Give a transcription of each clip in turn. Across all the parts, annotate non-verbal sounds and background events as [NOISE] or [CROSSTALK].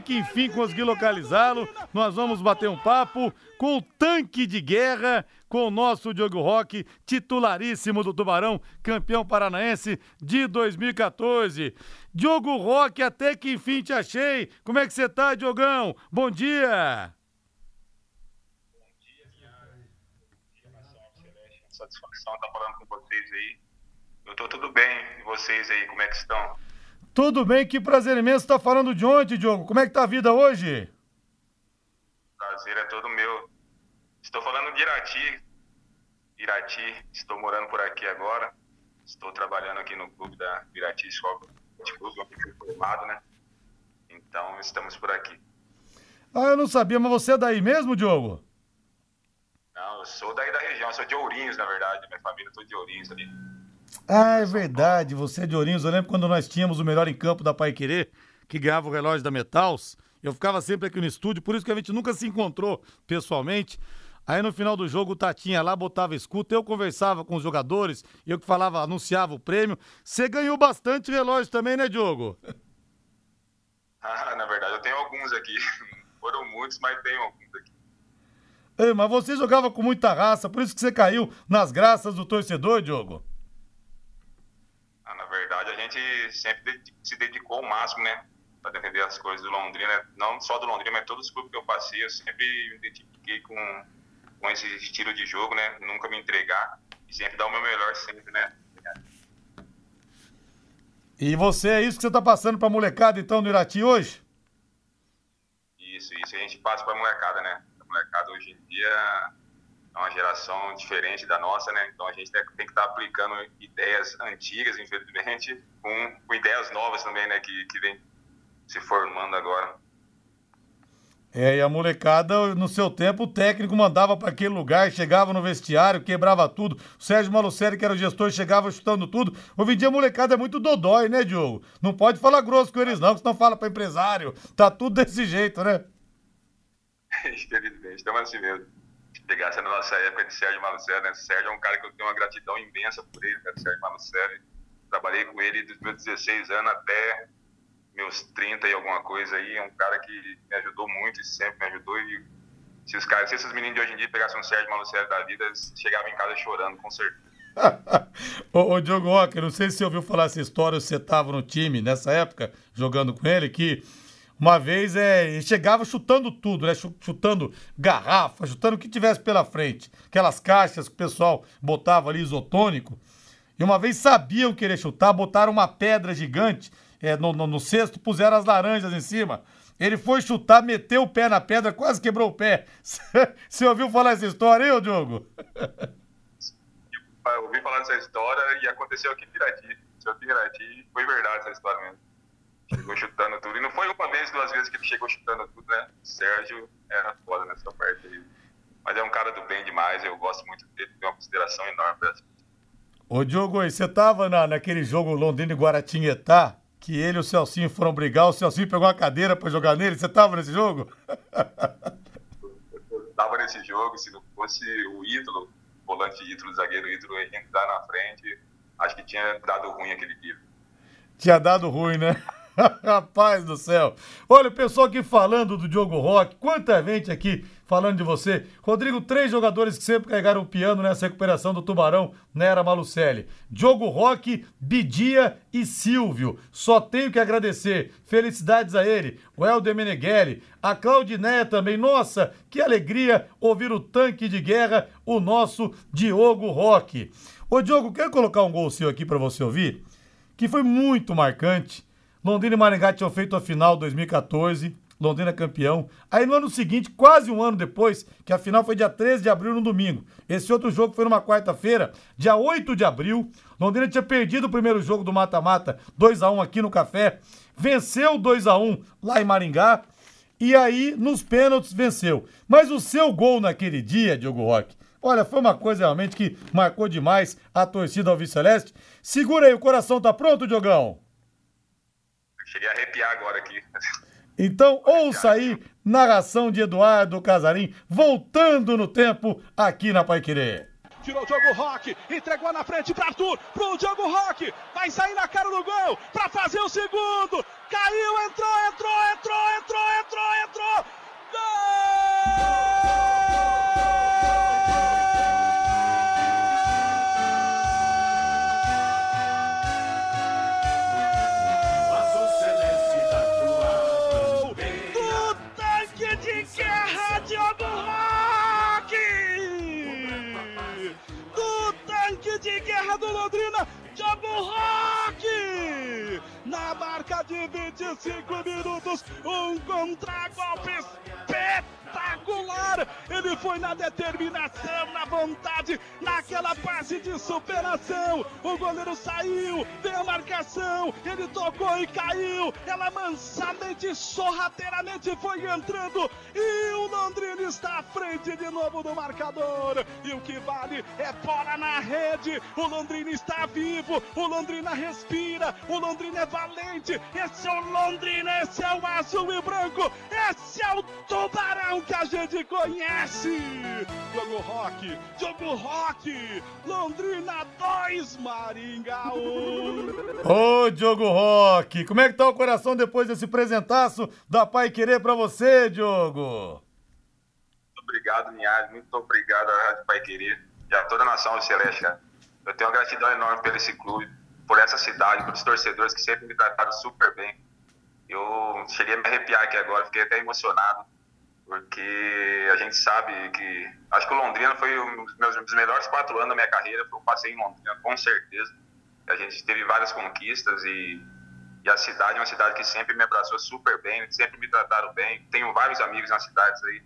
que enfim consegui localizá-lo. Nós vamos bater um papo com o tanque de guerra, com o nosso Diogo Roque, titularíssimo do Tubarão, campeão paranaense de 2014. Diogo Roque, até que enfim te achei. Como é que você tá, Diogão? Bom dia! Satisfação estar falando com vocês aí. Eu tô tudo bem. E vocês aí, como é que estão? Tudo bem, que prazer imenso estar falando de onde, Diogo? Como é que tá a vida hoje? Prazer é todo meu. Estou falando de Irati. Irati, estou morando por aqui agora. Estou trabalhando aqui no clube da Irati Escola de Clube, onde fui formado, né? Então, estamos por aqui. Ah, eu não sabia, mas você é daí mesmo, Diogo? Não, eu sou daí da região, sou de Ourinhos, na verdade. Minha família é de Ourinhos ali. Ah, é verdade, você é de Ourinhos. Eu lembro quando nós tínhamos o melhor em campo da Pai Querer, que ganhava o relógio da Metals. Eu ficava sempre aqui no estúdio, por isso que a gente nunca se encontrou pessoalmente. Aí no final do jogo o Tatinha lá botava escuta, eu conversava com os jogadores, eu que falava, anunciava o prêmio. Você ganhou bastante relógio também, né, Diogo? [LAUGHS] Ah, na verdade, eu tenho alguns aqui. [LAUGHS] Foram muitos, mas tenho alguns aqui. Ei, mas você jogava com muita raça, por isso que você caiu nas graças do torcedor, Diogo? Ah, na verdade, a gente sempre se dedicou ao máximo, né? Para defender as coisas do Londrina. Não só do Londrina, mas todos os clubes que eu passei, eu sempre me identifiquei com, com esse estilo de jogo, né? Nunca me entregar e sempre dar o meu melhor sempre, né? E você, é isso que você tá passando pra molecada, então, no Irati hoje? Isso, isso a gente passa pra molecada, né? A molecada hoje em dia é uma geração diferente da nossa, né? Então a gente tem que estar tá aplicando ideias antigas, infelizmente, com, com, ideias novas também, né? Que, que vem se formando agora. É, e a molecada, no seu tempo, o técnico mandava para aquele lugar, chegava no vestiário, quebrava tudo. O Sérgio Malucelli, que era o gestor, chegava chutando tudo. Hoje em dia a molecada é muito dodói, né, Diogo? Não pode falar grosso com eles, não, que senão fala para empresário. Tá tudo desse jeito, né? [LAUGHS] Infelizmente, estamos assim mesmo. Se pegasse na nossa época de Sérgio Malucelli, né? Sérgio é um cara que eu tenho uma gratidão imensa por ele, né? Sérgio Malucelli. Trabalhei com ele dos meus 16 anos até meus 30 e alguma coisa aí, é um cara que me ajudou muito e sempre me ajudou. E se os caras, se esses meninos de hoje em dia pegassem um Sérgio Malucelli da vida, eles chegavam em casa chorando, com certeza. [LAUGHS] ô, ô, Diogo Rocker, não sei se você ouviu falar essa história, você estava no time nessa época, jogando com ele, que uma vez é, ele chegava chutando tudo, né? Chutando garrafa, chutando o que tivesse pela frente. Aquelas caixas que o pessoal botava ali isotônico. E uma vez sabiam querer chutar, botaram uma pedra gigante é, no, no, no cesto, puseram as laranjas em cima. Ele foi chutar, meteu o pé na pedra, quase quebrou o pé. [LAUGHS] Você ouviu falar essa história ô Diogo? Eu ouvi falar dessa história e aconteceu aqui em em Pirati foi verdade essa história mesmo. Chegou chutando tudo. E não foi uma vez, duas vezes que ele chegou chutando tudo, né? O Sérgio era foda nessa parte aí. Mas é um cara do bem demais, eu gosto muito dele, tenho uma consideração enorme pra Ô Diogo, você tava na, naquele jogo Londrina e Guaratinguetá, que ele e o Celcinho foram brigar, o Celcinho pegou uma cadeira para jogar nele. Você tava nesse jogo? [LAUGHS] Eu tava nesse jogo, se não fosse o ídolo, volante ídolo, zagueiro ídolo, entrar na frente, acho que tinha dado ruim aquele dia. Tinha dado ruim, né? [LAUGHS] Rapaz do céu. Olha, o pessoal aqui falando do Diogo Rock, quanta gente aqui falando de você. Rodrigo, três jogadores que sempre carregaram o piano nessa recuperação do Tubarão na era Malucelli. Diogo Roque, Bidia e Silvio. Só tenho que agradecer. Felicidades a ele. O Helder Meneghelli, a Claudinéia também. Nossa, que alegria ouvir o tanque de guerra, o nosso Diogo Roque. Ô Diogo, quero colocar um gol seu aqui para você ouvir, que foi muito marcante Londrina e Maringá tinham feito a final 2014. Londrina campeão. Aí no ano seguinte, quase um ano depois, que a final foi dia 13 de abril, no domingo. Esse outro jogo foi numa quarta-feira, dia 8 de abril. Londrina tinha perdido o primeiro jogo do mata-mata, 2 a 1 aqui no Café. Venceu 2 a 1 lá em Maringá. E aí, nos pênaltis, venceu. Mas o seu gol naquele dia, Diogo Roque, olha, foi uma coisa realmente que marcou demais a torcida Alves Celeste. Segura aí, o coração tá pronto, Diogão? Cheguei a arrepiar agora aqui. [LAUGHS] Então, ouça aí, narração de Eduardo Casarim, voltando no tempo aqui na Pai Querer. Tirou o Diogo Rock, entregou na frente para Arthur, pro Diogo Rock, vai sair na cara do gol para fazer o segundo. Caiu, entrou, entrou, entrou, entrou, entrou, entrou. Gol! 25 minutos. Um contra-golpe espetacular. Ele foi na determinação, na vontade, naquela passe de superação. O goleiro saiu, veio a marcação, ele tocou e caiu. Ela mansamente, sorrateiramente foi entrando. E o Londrina está à frente de novo do marcador. E o que vale é bola na rede. O Londrina está vivo, o Londrina respira, o Londrina é valente. Esse é o Londrina, esse é o azul e branco, esse é o tubarão que a gente conhece. Jogo Rock, Jogo Rock, Londrina 2, Maringá 1. Ô, Diogo Rock, como é que tá o coração depois desse presentaço da Pai Querer pra você, Diogo? Muito obrigado, Linhares, muito obrigado à Rádio Pai Querer e a toda a nação celeste, cara. Eu tenho uma gratidão enorme por esse clube, por essa cidade, pelos torcedores que sempre me trataram super bem. Eu cheguei a me arrepiar aqui agora, fiquei até emocionado, porque a gente sabe que. Acho que o Londrina foi um dos meus dos melhores quatro anos da minha carreira, foi um passeio em Londrina, com certeza. A gente teve várias conquistas e, e a cidade é uma cidade que sempre me abraçou super bem, sempre me trataram bem. Tenho vários amigos nas cidades aí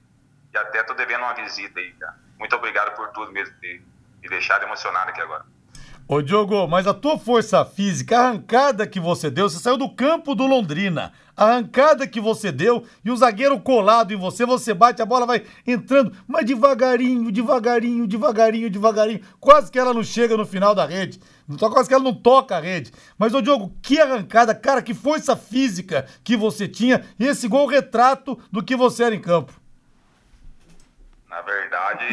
e até tô devendo uma visita aí, cara. Muito obrigado por tudo mesmo, de me deixar emocionado aqui agora. Ô Diogo, mas a tua força física, a arrancada que você deu, você saiu do campo do Londrina. A arrancada que você deu e o zagueiro colado em você, você bate, a bola vai entrando, mas devagarinho, devagarinho, devagarinho, devagarinho. Quase que ela não chega no final da rede. Quase que ela não toca a rede. Mas, ô Diogo, que arrancada, cara, que força física que você tinha. E esse gol retrato do que você era em campo. Na verdade,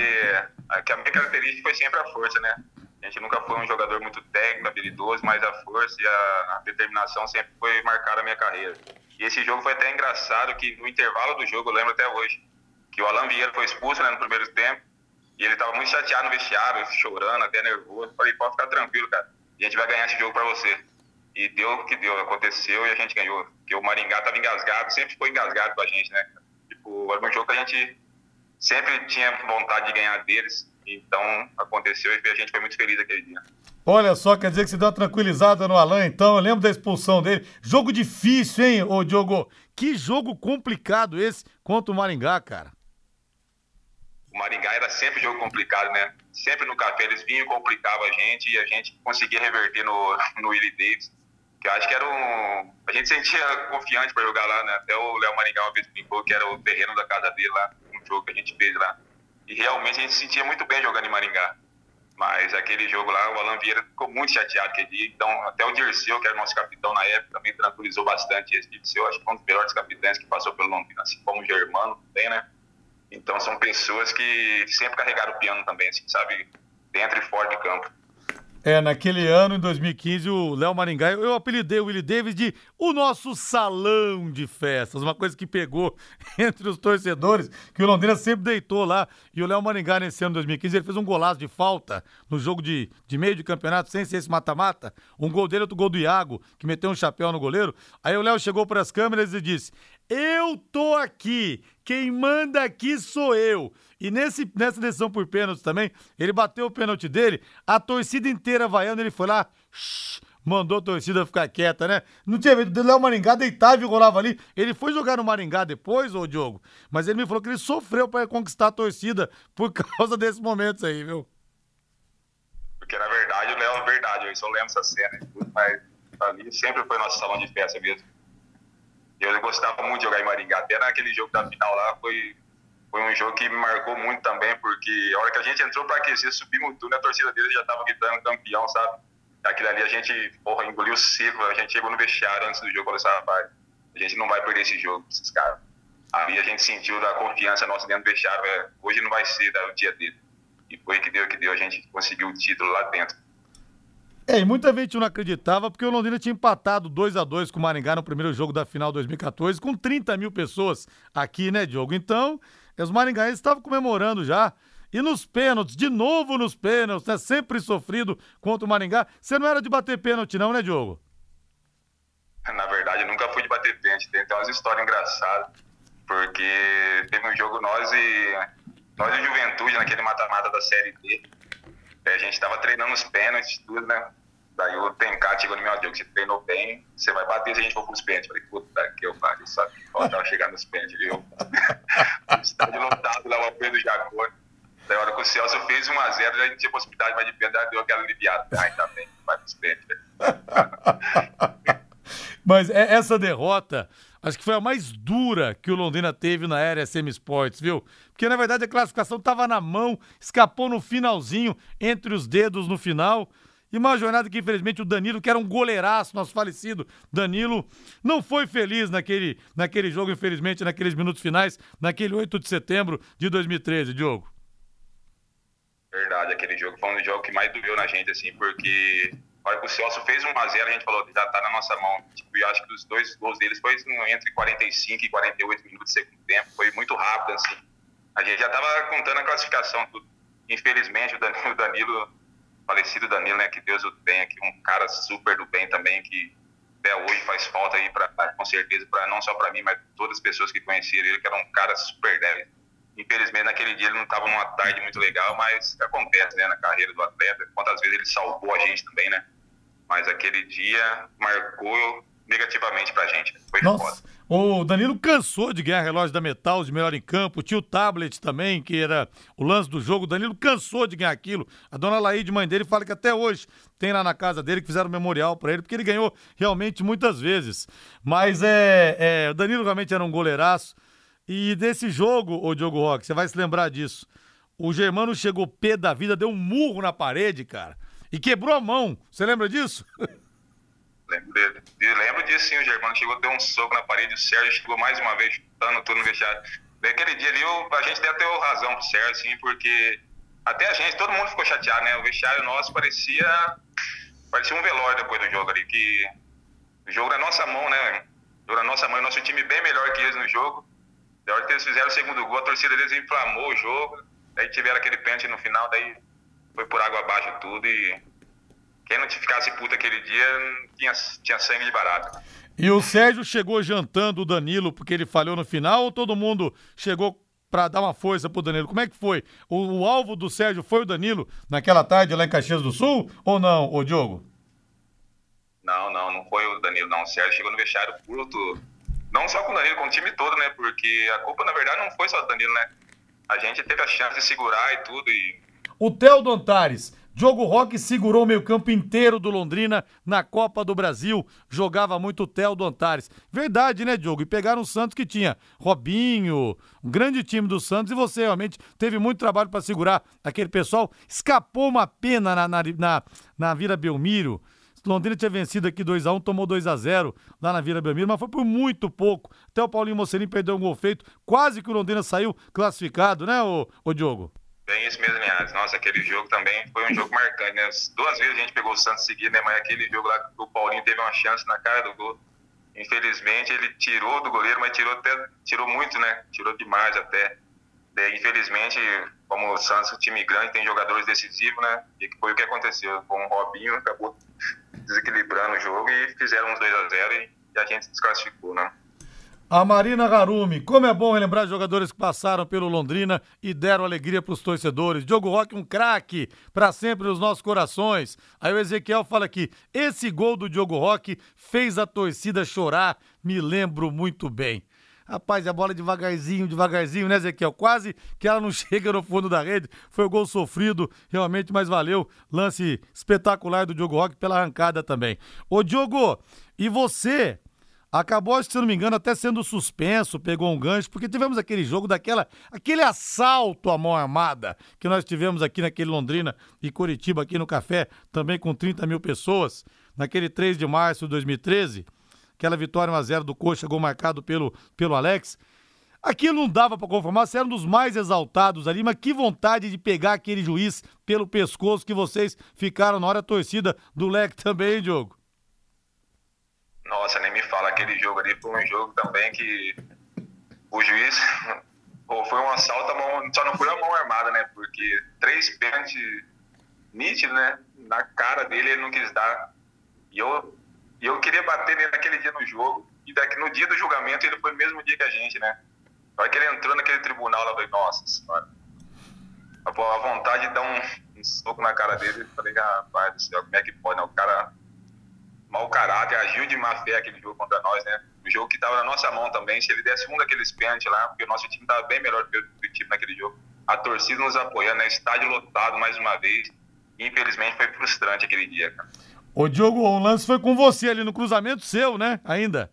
a minha característica foi sempre a força, né? A gente nunca foi um jogador muito técnico, habilidoso, mas a força e a, determinação sempre foi marcar a minha carreira. E esse jogo foi até engraçado, que no intervalo do jogo, eu lembro até hoje, que o Alan Vieira foi expulso né, no primeiro tempo, e ele estava muito chateado no vestiário, chorando, até nervoso. Falei, pode ficar tranquilo, cara, a gente vai ganhar esse jogo para você. E deu o que deu, aconteceu e a gente ganhou. Porque o Maringá estava engasgado, sempre foi engasgado com a gente, né? Tipo, era um jogo que a gente sempre tinha vontade de ganhar deles, então aconteceu e a gente foi muito feliz aquele dia. Olha só, quer dizer que você deu uma tranquilizada no Alan, então. Eu lembro da expulsão dele. Jogo difícil, hein, ô Diogo? Que jogo complicado esse contra o Maringá, cara. O Maringá era sempre jogo complicado, né? Sempre no café eles vinham e complicavam a gente e a gente conseguia reverter no, [LAUGHS] no Willie Davis. Que eu acho que era um. A gente sentia confiante para jogar lá, né? Até o Léo Maringá uma vez brincou que era o terreno da casa dele lá, jogo que a gente fez lá. E realmente a gente se sentia muito bem jogando em Maringá. Mas aquele jogo lá, o Alan Vieira ficou muito chateado aquele dia. Então, até o Dirceu, que era nosso capitão na época, também tranquilizou bastante esse Dirceu. Acho que foi um dos melhores capitães que passou pelo Londrina, assim como o Germano também, né? Então, são pessoas que sempre carregaram o piano também, assim, sabe? Dentro e fora de campo. É, naquele ano, em 2015, o Léo Maringá, eu apelidei o Willie Davis de o nosso salão de festas, uma coisa que pegou [LAUGHS] entre os torcedores, que o Londrina sempre deitou lá. E o Léo Maringá, nesse ano de 2015, ele fez um golaço de falta no jogo de, de meio de campeonato, sem ser esse mata-mata. Um gol dele, outro gol do Iago, que meteu um chapéu no goleiro. Aí o Léo chegou para as câmeras e disse: Eu tô aqui, quem manda aqui sou eu. E nesse, nessa decisão por pênalti também, ele bateu o pênalti dele, a torcida inteira vaiando, ele foi lá, shh, mandou a torcida ficar quieta, né? Não tinha medo, o Léo Maringá deitava e rolava ali. Ele foi jogar no Maringá depois, ô Diogo, mas ele me falou que ele sofreu para conquistar a torcida [LAUGHS] por causa desses momentos aí, viu? Porque na verdade o Léo é verdade, eu só lembro essa cena, mas ali sempre foi nosso salão de festa mesmo. Eu gostava muito de jogar em Maringá, até naquele jogo da final lá, foi foi um jogo que me marcou muito também, porque a hora que a gente entrou para aquecer, subimos tudo, a torcida dele já estava gritando campeão, sabe? Aquilo ali a gente, porra, engoliu seco, a gente chegou no vestiário antes do jogo e falou assim, rapaz, a gente não vai perder esse jogo, esses caras. Aí a gente sentiu da confiança nossa dentro do vestiário, é, hoje não vai ser é o dia dele. E foi que deu, que deu, a gente conseguiu o título lá dentro. É, e muita gente não acreditava porque o Londrina tinha empatado 2 a 2 com o Maringá no primeiro jogo da final 2014, com 30 mil pessoas aqui, né, Diogo? Então, os maringaenses estavam comemorando já. E nos pênaltis, de novo nos pênaltis, né? Sempre sofrido contra o Maringá. Você não era de bater pênalti, não, né, Diogo? Na verdade, nunca fui de bater pênalti. Tem até umas histórias engraçadas. Porque teve um jogo nós e. Nós e Juventude, naquele mata-mata da Série D. A gente tava treinando os pênaltis, tudo, né? Daí o Tencate chegou no meu Diogo, você treinou bem, você vai bater se a gente for pros pênaltis. Falei, puta que eu falei, sabe? Faltava [LAUGHS] chegar nos pênaltis, viu? [LAUGHS] Estádio lotado lá, o apoio do Jacone. Daí a hora que o Celso fez 1x0, já não tinha possibilidade mais de pênalti, deu aquela aliviada. [LAUGHS] Ah, ainda bem, vai pros pênaltis. Mas é, essa derrota, acho que foi a mais dura que o Londrina teve na era SM Sports, viu? Porque na verdade a classificação estava na mão, escapou no finalzinho, entre os dedos no final. E uma jornada que, infelizmente, o Danilo, que era um goleiraço, nosso falecido Danilo, não foi feliz naquele, naquele jogo, infelizmente, naqueles minutos finais, naquele 8 de setembro de 2013, Diogo. Verdade, aquele jogo foi um dos jogos que mais doeu na gente, assim, porque o Celso fez 1x0, a gente falou, já tá na nossa mão. Tipo, eu acho que os dois gols deles foi entre 45 e 48 minutos de segundo tempo, foi muito rápido, assim. A gente já tava contando a classificação, tudo. Infelizmente, o Danilo, Danilo falecido Danilo, né, que Deus o tenha, que um cara super do bem também, que até hoje faz falta aí, pra, com certeza, pra, não só para mim, mas todas as pessoas que conheceram ele, que era um cara super leve. Infelizmente, naquele dia ele não estava numa tarde muito legal, mas acontece, né, na carreira do atleta. Quantas vezes ele salvou a gente também, né? Mas aquele dia marcou negativamente pra gente. Foi Nossa. Foda. O Danilo cansou de ganhar relógio da Metal de melhor em campo. Tinha o tablet também, que era o lance do jogo. O Danilo cansou de ganhar aquilo. A dona Laíde, mãe dele, fala que até hoje tem lá na casa dele que fizeram um memorial para ele, porque ele ganhou realmente muitas vezes. Mas é, é, o Danilo realmente era um goleiraço. E desse jogo, o Diogo Roque, você vai se lembrar disso. O Germano chegou pé da vida, deu um murro na parede, cara, e quebrou a mão. Você lembra disso? Lembro, lembro disso sim, o Germano chegou, deu um soco na parede, o Sérgio chegou mais uma vez chutando tudo no vestiário. Daquele dia ali, a gente ter razão pro Sérgio, sim, porque até a gente, todo mundo ficou chateado, né? O vestiário nosso parecia, parecia um velório depois do jogo ali, que o jogo na nossa mão, né? O jogo na nossa mão, nosso time bem melhor que eles no jogo. Da hora que eles fizeram o segundo gol, a torcida deles inflamou o jogo, daí tiveram aquele pênalti no final, daí foi por água abaixo tudo e quem não ficasse puto aquele dia tinha, tinha sangue de barato. E o Sérgio chegou jantando o Danilo porque ele falhou no final ou todo mundo chegou para dar uma força pro Danilo? Como é que foi? O, o, alvo do Sérgio foi o Danilo naquela tarde lá em Caxias do Sul ou não, o Diogo? Não, não, não foi o Danilo, não. O Sérgio chegou no vestiário puto. Não só com o Danilo, com o time todo, né? Porque a culpa, na verdade, não foi só do Danilo, né? A gente teve a chance de segurar e tudo. E... O Theo Dontares Diogo Roque segurou o meio-campo inteiro do Londrina na Copa do Brasil. Jogava muito o Theo do Antares. Verdade, né, Diogo? E pegaram o Santos que tinha Robinho, um grande time do Santos, e você realmente teve muito trabalho para segurar aquele pessoal. Escapou uma pena na, na, na, na Vila Belmiro. Londrina tinha vencido aqui 2x1, tomou 2x0 lá na Vila Belmiro, mas foi por muito pouco. Até o Paulinho Mocelim perdeu um gol feito. Quase que o Londrina saiu classificado, né, ô, ô Diogo? Bem isso mesmo, Linhares. Nossa, aquele jogo também foi um jogo marcante, né? Duas vezes a gente pegou o Santos seguido, né? Mas aquele jogo lá que o Paulinho teve uma chance na cara do gol. Infelizmente ele tirou do goleiro, mas tirou até tirou muito, né? Tirou demais até. Infelizmente, como o Santos um time grande, tem jogadores decisivos, né? E foi o que aconteceu. Com o Robinho, acabou desequilibrando o jogo e fizeram uns 2 a 0 e, e a gente desclassificou, né? A Marina Garumi, como é bom relembrar jogadores que passaram pelo Londrina e deram alegria para os torcedores. Diogo Roque, um craque, para sempre nos nossos corações. Aí o Ezequiel fala aqui: esse gol do Diogo Roque fez a torcida chorar, me lembro muito bem. Rapaz, a bola devagarzinho, devagarzinho, né, Ezequiel? Quase que ela não [LAUGHS] chega no fundo da rede. Foi o gol sofrido, realmente, mas valeu. Lance espetacular do Diogo Roque pela arrancada também. Ô, Diogo, e você acabou, se não me engano, até sendo suspenso, pegou um gancho, porque tivemos aquele jogo daquela, aquele assalto à mão armada que nós tivemos aqui naquele Londrina e Curitiba, aqui no Café, também com 30 mil pessoas, naquele 3 de março de 2013, aquela vitória 1x0 do Coxa, gol marcado pelo, pelo Alex. Aquilo não dava para conformar, você era um dos mais exaltados ali, mas que vontade de pegar aquele juiz pelo pescoço que vocês ficaram na hora torcida do Leque também, hein, Diogo? Nossa, nem me fala, aquele jogo ali foi um jogo também que o juiz pô, foi um assalto, mão, só não foi a mão armada, né? Porque três pênaltis nítidos, né? Na cara dele ele não quis dar. E eu, eu queria bater nele naquele dia no jogo. E daqui, no dia do julgamento ele foi o mesmo dia que a gente, né? Na hora que ele entrou naquele tribunal, eu falei, nossa senhora. A vontade de dar um, um soco na cara dele e falei, rapaz do céu, como é que pode, né? O cara, mau caráter, agiu de má fé aquele jogo contra nós, né? O jogo que tava na nossa mão também, se ele desse um daqueles pênaltis lá, porque o nosso time tava bem melhor que o time naquele jogo. A torcida nos apoiando, né? Estádio lotado mais uma vez. Infelizmente foi frustrante aquele dia, cara. Ô Diogo, o lance foi com você ali no cruzamento seu, né? Ainda.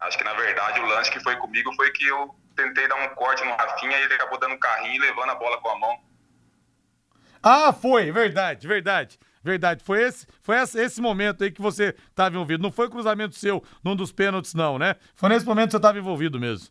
Acho que na verdade o lance que foi comigo foi que eu tentei dar um corte no Rafinha e ele acabou dando um carrinho e levando a bola com a mão. Ah, foi, verdade, verdade. Verdade, foi esse, foi esse, momento aí que você estava envolvido. Não foi cruzamento seu num dos pênaltis, não, né? Foi nesse momento que você estava envolvido mesmo.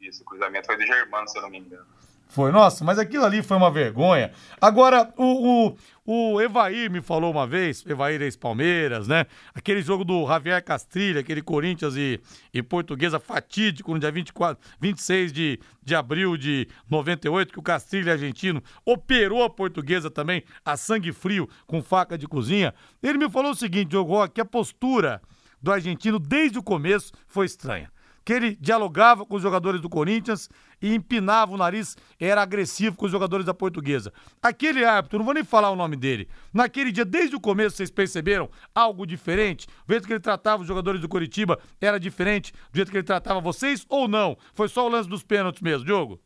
Isso, o cruzamento foi do Germano, se eu não me engano. Foi, nossa, mas aquilo ali foi uma vergonha. Agora, o, o, o Evair me falou uma vez, Evair ex-Palmeiras, né? Aquele jogo do Javier Castrilha, aquele Corinthians e, e Portuguesa fatídico no dia 24, 26 de, de abril de 98, que o Castrilha argentino operou a Portuguesa também a sangue frio com faca de cozinha. Ele me falou o seguinte, Diogo, que a postura do argentino desde o começo foi estranha que ele dialogava com os jogadores do Corinthians e empinava o nariz, era agressivo com os jogadores da Portuguesa. Aquele árbitro, não vou nem falar o nome dele, naquele dia, desde o começo, vocês perceberam algo diferente? O jeito que ele tratava os jogadores do Coritiba era diferente do jeito que ele tratava vocês ou não? Foi só o lance dos pênaltis mesmo, Diogo?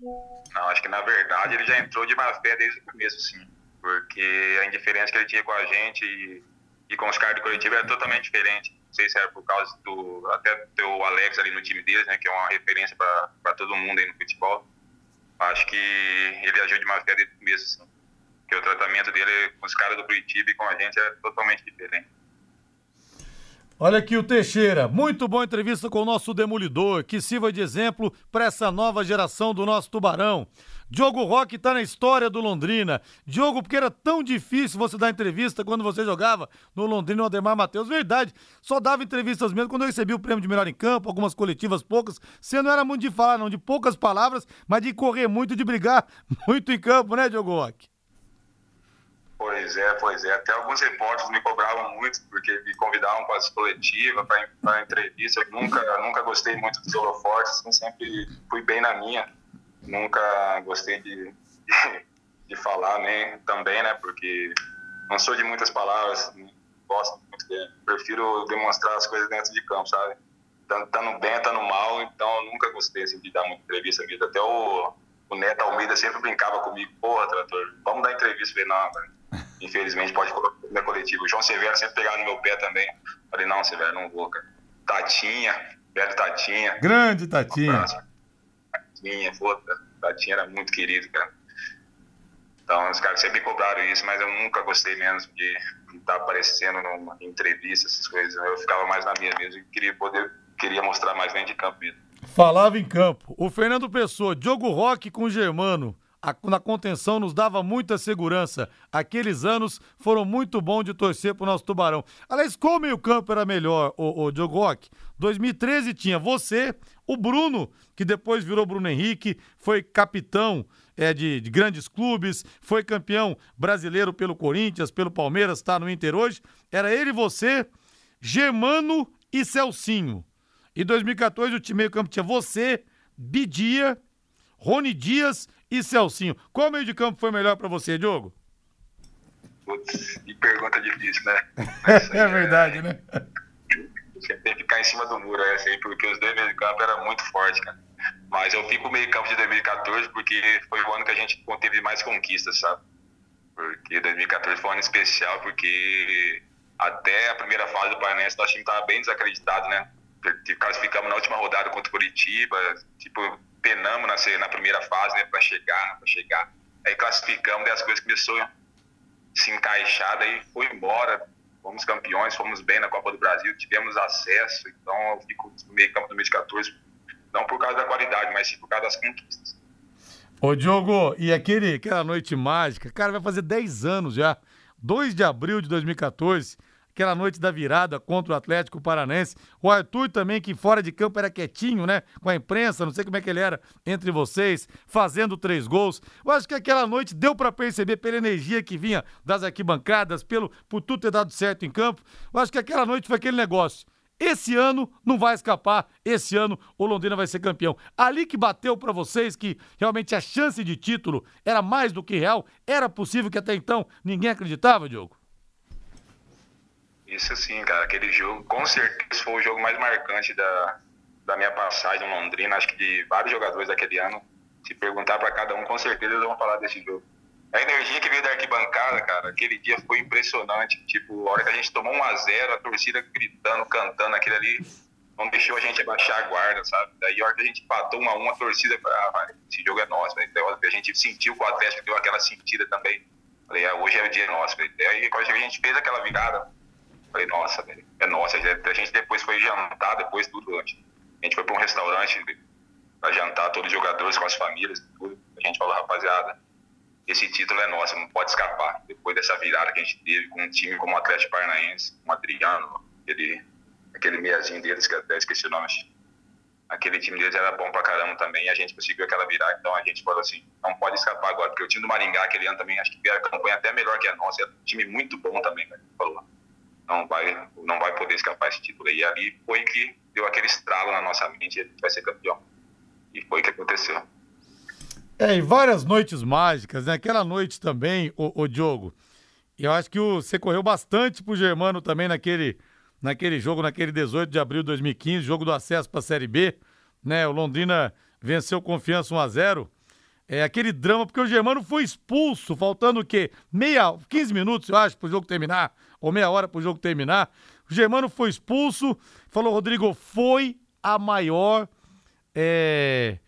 Não, acho que na verdade ele já entrou de má fé desde o começo, sim. Porque a indiferença que ele tinha com a gente e, e com os caras do Coritiba era totalmente diferente não sei se era por causa do até ter o Alex ali no time deles, né, que é uma referência para todo mundo aí no futebol. Acho que ele agiu de má fé desde o começo, assim. Porque o tratamento dele com os caras do Curitiba e com a gente é totalmente diferente. Olha aqui o Teixeira, muito boa entrevista com o nosso demolidor, que sirva de exemplo para essa nova geração do nosso Tubarão. Diogo Roque está na história do Londrina. Diogo, porque era tão difícil você dar entrevista quando você jogava no Londrina o Ademar Matheus. Verdade, só dava entrevistas mesmo quando eu recebi o prêmio de melhor em campo, algumas coletivas poucas. Você não era muito de falar, não, de poucas palavras, mas de correr muito, de brigar [LAUGHS] muito em campo, né, Diogo Roque? Pois é, pois é. Até alguns repórteres me cobravam muito, porque me convidavam para as coletivas, para entrevista. Eu nunca, nunca gostei muito dos holofortes, assim, sempre fui bem na minha nunca gostei de, de, [LAUGHS] de, falar nem também, né? Porque não sou de muitas palavras, gosto muito de, prefiro demonstrar as coisas dentro de campo, sabe? Tanto, tanto bem, tanto mal, então nunca gostei assim, de dar muita entrevista mesmo. Até o, o Neto Almeida sempre brincava comigo, porra, trator, vamos dar entrevista. Eu falei, não, infelizmente pode colocar na coletiva. O João Severo sempre pegava no meu pé também. Eu falei, não, Severo, não vou, cara. Tatinha, velho Tatinha. Grande Tatinha. Um minha, puta, Tatinha era muito querido, cara. Então, os caras sempre cobraram isso, mas eu nunca gostei menos de estar aparecendo numa entrevista, essas coisas. Eu ficava mais na minha mesmo e queria poder, queria mostrar mais dentro de campo mesmo. Falava em campo. O Fernando Pessoa, Diogo Roque com o Germano, na contenção nos dava muita segurança. Aqueles anos foram muito bons de torcer pro nosso Tubarão. Aliás, qual meio campo era melhor, o, o Diogo Roque? 2013 tinha você, o Bruno, que depois virou Bruno Henrique, foi capitão é, de, de, grandes clubes, foi campeão brasileiro pelo Corinthians, pelo Palmeiras, está no Inter hoje. Era ele, você, Germano e Celcinho. Em 2014, o time meio campo tinha você, Bidia, Rony Dias e Celcinho. Qual meio de campo foi melhor para você, Diogo? Putz, que pergunta difícil, né? [LAUGHS] é verdade, né? Você tem que ficar em cima do muro, é assim, porque os dois meio de campo eram muito fortes, cara. Mas eu fico meio campo de 2014 porque foi o ano que a gente teve mais conquistas, sabe? Porque 2014 foi um ano especial porque até a primeira fase do Paranense nosso time estava bem desacreditado, né? Classificamos na última rodada contra o Curitiba, tipo, penamos na, na primeira fase, né, para chegar, para chegar. Aí classificamos, daí as coisas começou a se encaixar, daí foi embora fomos campeões, fomos bem na Copa do Brasil, tivemos acesso, então eu fico no meio campo do 2014, não por causa da qualidade, mas sim por causa das conquistas. Ô Diogo, e aquele, aquela noite mágica, cara, vai fazer 10 anos já, 2 de abril de 2014, aquela noite da virada contra o Atlético Paranense. O Arthur também, que fora de campo era quietinho, né? Com a imprensa, não sei como é que ele era entre vocês, fazendo três gols. Eu acho que aquela noite deu para perceber pela energia que vinha das arquibancadas, pelo por tudo ter dado certo em campo. Eu acho que aquela noite foi aquele negócio. esse ano não vai escapar, esse ano o Londrina vai ser campeão. Ali que bateu para vocês que realmente a chance de título era mais do que real, era possível que até então ninguém acreditava, Diogo? Isso sim, cara, aquele jogo com certeza foi o jogo mais marcante da, da minha passagem em Londrina, acho que de vários jogadores daquele ano. Se perguntar para cada um, com certeza eles vão falar desse jogo. A energia que veio da arquibancada, cara, aquele dia foi impressionante. Tipo, a hora que a gente tomou 1 a 0 a torcida gritando, cantando, aquele ali não deixou a gente abaixar a guarda, sabe? Daí a hora que a gente empatou 1 a 1 a torcida falou, ah, esse jogo é nosso, velho. Então, a gente sentiu que o Atlético deu aquela sentida também. Falei, ah, hoje é o dia nosso, velho. Aí quando a gente fez aquela virada, falei, nossa, velho, é nossa. A gente depois foi jantar, depois tudo. A gente foi para um restaurante para jantar, todos os jogadores com as famílias, tudo. A gente falou, rapaziada, esse título é nosso, não pode escapar. Depois dessa virada que a gente teve com um time como o Atlético Paranaense, o Adriano, aquele, aquele meiazinho deles, que até esqueci o nome. Aquele time deles era bom pra caramba também, a gente conseguiu aquela virada, então a gente falou assim, não pode escapar agora, porque o time do Maringá aquele ano também, acho que a campanha até melhor que a nossa, é um time muito bom também, né? falou, não vai, não vai poder escapar esse título. E ali foi que deu aquele estralo na nossa mente, e gente vai ser campeão. E foi o que aconteceu. É, e várias noites mágicas, né? Aquela noite também, o, o Diogo. Eu acho que o, você correu bastante pro Germano também naquele, naquele jogo, naquele 18 de abril de 2015, jogo do acesso para a Série B, né? O Londrina venceu confiança 1 a 0 É aquele drama, porque o Germano foi expulso, faltando o quê? Meia, 15 minutos, eu acho, pro jogo terminar, ou meia hora pro jogo terminar. O Germano foi expulso, falou, Rodrigo, foi a maior. É,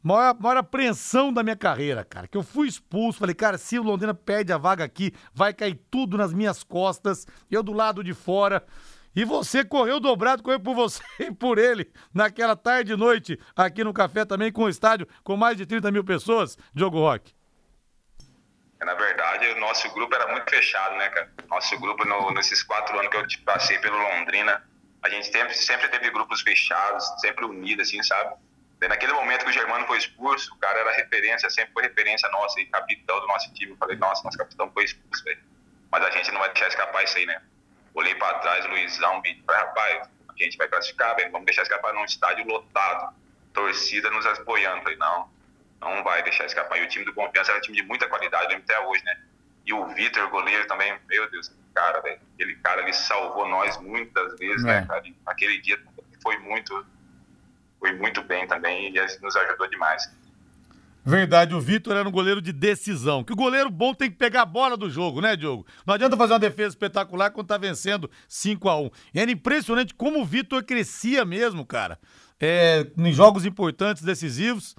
maior, maior apreensão da minha carreira, cara. Que eu fui expulso. Falei, cara, se o Londrina perde a vaga aqui, vai cair tudo nas minhas costas. Eu do lado de fora. E você correu dobrado, correu por você [LAUGHS] e por ele naquela tarde e noite aqui no café também com o estádio com mais de 30 mil pessoas, Diogo Roque. Na verdade, o nosso grupo era muito fechado, né, cara? Nosso grupo, no, nesses quatro anos que eu passei pelo Londrina, a gente sempre, sempre teve grupos fechados, sempre unidos, assim, sabe? naquele momento que o Germano foi expulso, o cara era referência, sempre foi referência nossa e capitão do nosso time. Eu falei, nossa, nosso capitão foi expulso, velho. Mas a gente não vai deixar escapar isso aí, né? Olhei pra trás, Luizão, falei, rapaz, a gente vai classificar, velho, vamos deixar escapar num estádio lotado, torcida nos apoiando. Falei, não, não vai deixar escapar. E o time do Confiança era um time de muita qualidade, até hoje, né? E o Vitor, goleiro, também, meu Deus, cara, velho, aquele cara ali salvou nós muitas vezes, né, é. né, cara? Aquele dia foi muito foi muito bem também e nos ajudou demais. Verdade, o Vitor era um goleiro de decisão. Que o goleiro bom tem que pegar a bola do jogo, né, Diogo? Não adianta fazer uma defesa espetacular quando tá vencendo 5 a 1 E era impressionante como o Vitor crescia mesmo, cara. É, em jogos importantes, decisivos.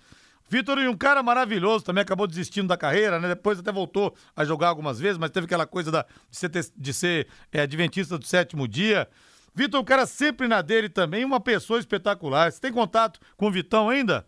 Vitor um cara maravilhoso, também acabou desistindo da carreira, né? Depois até voltou a jogar algumas vezes, mas teve aquela coisa da, de ser, de ser é, adventista do sétimo dia. Vitor, um cara sempre na dele também, uma pessoa espetacular. Você tem contato com o Vitão ainda?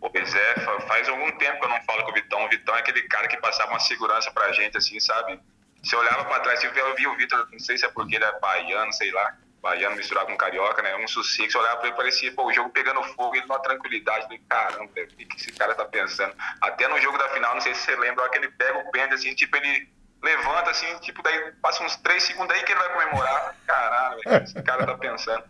Pois é, faz algum tempo que eu não falo com o Vitão. O Vitão é aquele cara que passava uma segurança pra gente, assim, sabe? Você olhava pra trás, eu via o Vitor, não sei se é porque ele é baiano, sei lá, baiano misturado com carioca, né? Um sossego, você olhava pra ele parecia, pô, o jogo pegando fogo, ele numa tranquilidade. Falei, caramba, o que, que esse cara tá pensando? Até no jogo da final, não sei se você lembra, que ele pega o pênalti, assim, tipo, ele levanta assim, tipo, daí passa uns três segundos aí que ele vai comemorar. Caralho, esse cara tá pensando.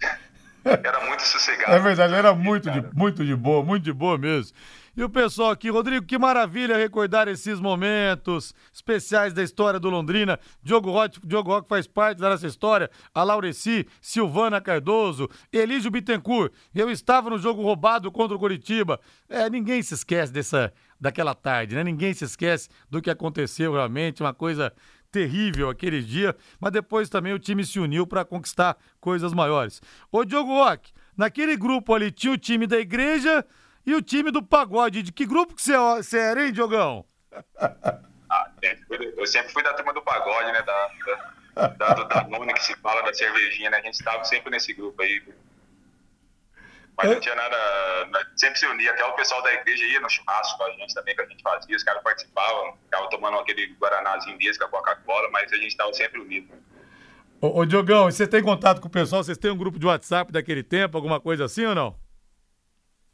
[LAUGHS] Era muito sossegado. É verdade, era muito de, muito de boa, muito de boa mesmo. E o pessoal aqui, Rodrigo, que maravilha recordar esses momentos especiais da história do Londrina. Diogo Roque, Diogo Roque faz parte dessa história. A Laureci, Silvana Cardoso, Elígio Bittencourt. Eu estava no jogo roubado contra o Curitiba. É, ninguém se esquece dessa, daquela tarde, né? Ninguém se esquece do que aconteceu realmente, uma coisa terrível aquele dia, mas depois também o time se uniu para conquistar coisas maiores. Ô Diogo Roque, naquele grupo ali tinha o time da igreja e o time do pagode. De que grupo que você era, hein, Diogão? [LAUGHS] Ah, eu sempre fui da turma do pagode, né? Da, da, da, Danone que se fala, da cervejinha, né? A gente estava sempre nesse grupo aí. Mas não tinha nada. Sempre se unia, até o pessoal da igreja ia no churrasco com a gente também, que a gente fazia, os caras participavam, ficavam tomando aquele guaranazinho deles com a Coca-Cola, mas a gente estava sempre unido. Ô, ô Diogão, você tem contato com o pessoal? Vocês têm um grupo de WhatsApp daquele tempo, alguma coisa assim ou não?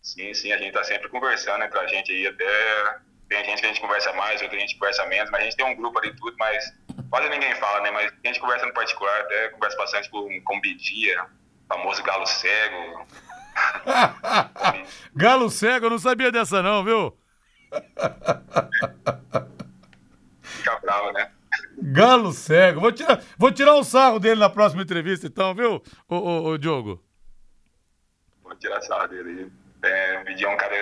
Sim, sim, a gente tá sempre conversando entre a gente aí, até tem gente que a gente conversa mais, outra gente conversa menos, mas a gente tem um grupo ali tudo, mas quase ninguém fala, né? Mas a gente conversa no particular, até conversa bastante com, com Bidia, famoso galo cego. [LAUGHS] galo cego, eu não sabia dessa não, viu? Fica bravo, né? Galo cego. Vou tirar, vou tirar um sarro dele na próxima entrevista, então, viu, o, o, o Diogo? Vou tirar sarro dele. É, o Bidia é um cara,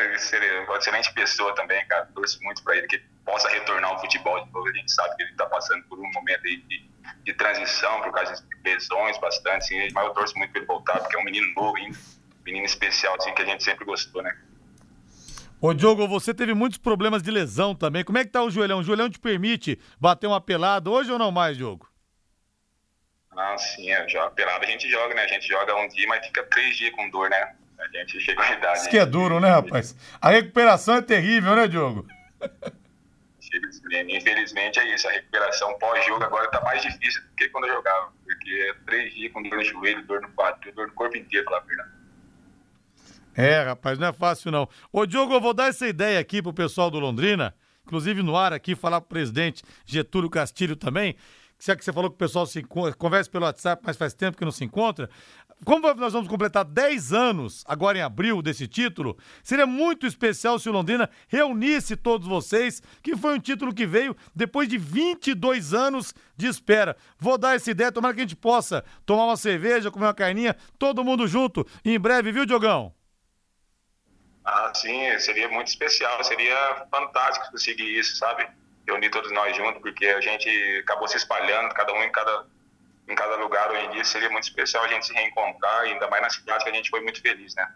uma excelente pessoa também, cara. Torço muito pra ele que possa retornar ao futebol de novo. A gente sabe que ele está passando por um momento aí de, de transição, por causa de lesões bastante, assim, mas eu torço muito para ele voltar, porque é um menino novo ainda, menino especial, assim, que a gente sempre gostou, né? Ô Diogo, você teve muitos problemas de lesão também. Como é que tá o joelhão? O joelhão te permite bater uma pelada hoje ou não mais, Diogo? Ah, sim, é, já, pelada a gente joga, né? A gente joga um dia, mas fica três dias com dor, né? A gente chega à idade. Isso que é duro, né, rapaz? A recuperação é terrível, né, Diogo? Infelizmente é isso, a recuperação pós-jogo agora está mais difícil do que quando eu jogava, porque é três dias com dor no joelho, dor no quadril, dor no corpo inteiro, pela verdade. É, rapaz, não é fácil não. Ô, Diogo, eu vou dar essa ideia aqui pro pessoal do Londrina, inclusive no ar aqui, falar pro presidente Getúlio Castilho também, já que você falou que o pessoal se conversa pelo WhatsApp, mas faz tempo que não se encontra. Como nós vamos completar 10 anos agora em abril desse título, seria muito especial se o Londrina reunisse todos vocês, que foi um título que veio depois de 22 anos de espera. Vou dar essa ideia, tomara que a gente possa tomar uma cerveja, comer uma carninha, todo mundo junto em breve, viu, Diogão? Ah, sim, seria muito especial, seria fantástico conseguir isso, sabe? Reunir todos nós juntos, porque a gente acabou se espalhando, cada um em cada em cada lugar hoje em dia, seria muito especial a gente se reencontrar, ainda mais na cidade que a gente foi muito feliz, né?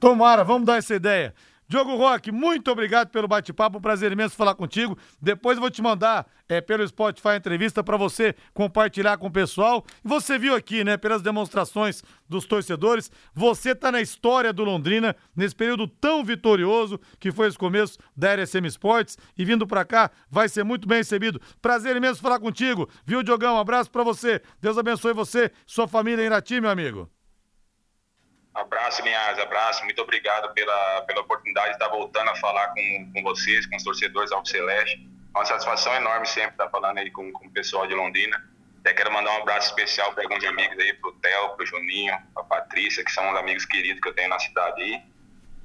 Tomara, vamos dar essa ideia. Diogo Roque, muito obrigado pelo bate-papo, um prazer imenso falar contigo. Depois eu vou te mandar é, pelo Spotify a entrevista para você compartilhar com o pessoal. Você viu aqui, né, pelas demonstrações dos torcedores, você está na história do Londrina nesse período tão vitorioso que foi esse começo da RSM Sports e vindo para cá vai ser muito bem recebido. Prazer imenso falar contigo, viu, Diogão? Um abraço para você. Deus abençoe você, sua família em Irati, meu amigo. Abraço, Linhares, abraço. Muito obrigado pela, pela oportunidade de estar voltando a falar com, com vocês, com os torcedores Alto Celeste. É uma satisfação enorme sempre estar falando aí com, com o pessoal de Londrina. Até quero mandar um abraço especial para alguns amigos aí, pro Theo, pro Juninho, pra Patrícia, que são os amigos queridos que eu tenho na cidade aí.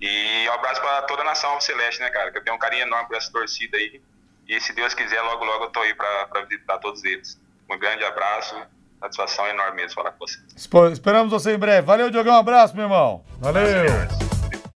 E um abraço para toda a nação Alto Celeste, né, cara? Que eu tenho um carinho enorme por essa torcida aí. E se Deus quiser, logo, logo eu tô aí para visitar todos eles. Um grande abraço Satisfação enorme mesmo falar com você. Esperamos você em breve. Valeu, Diogão. Um abraço, meu irmão. Valeu.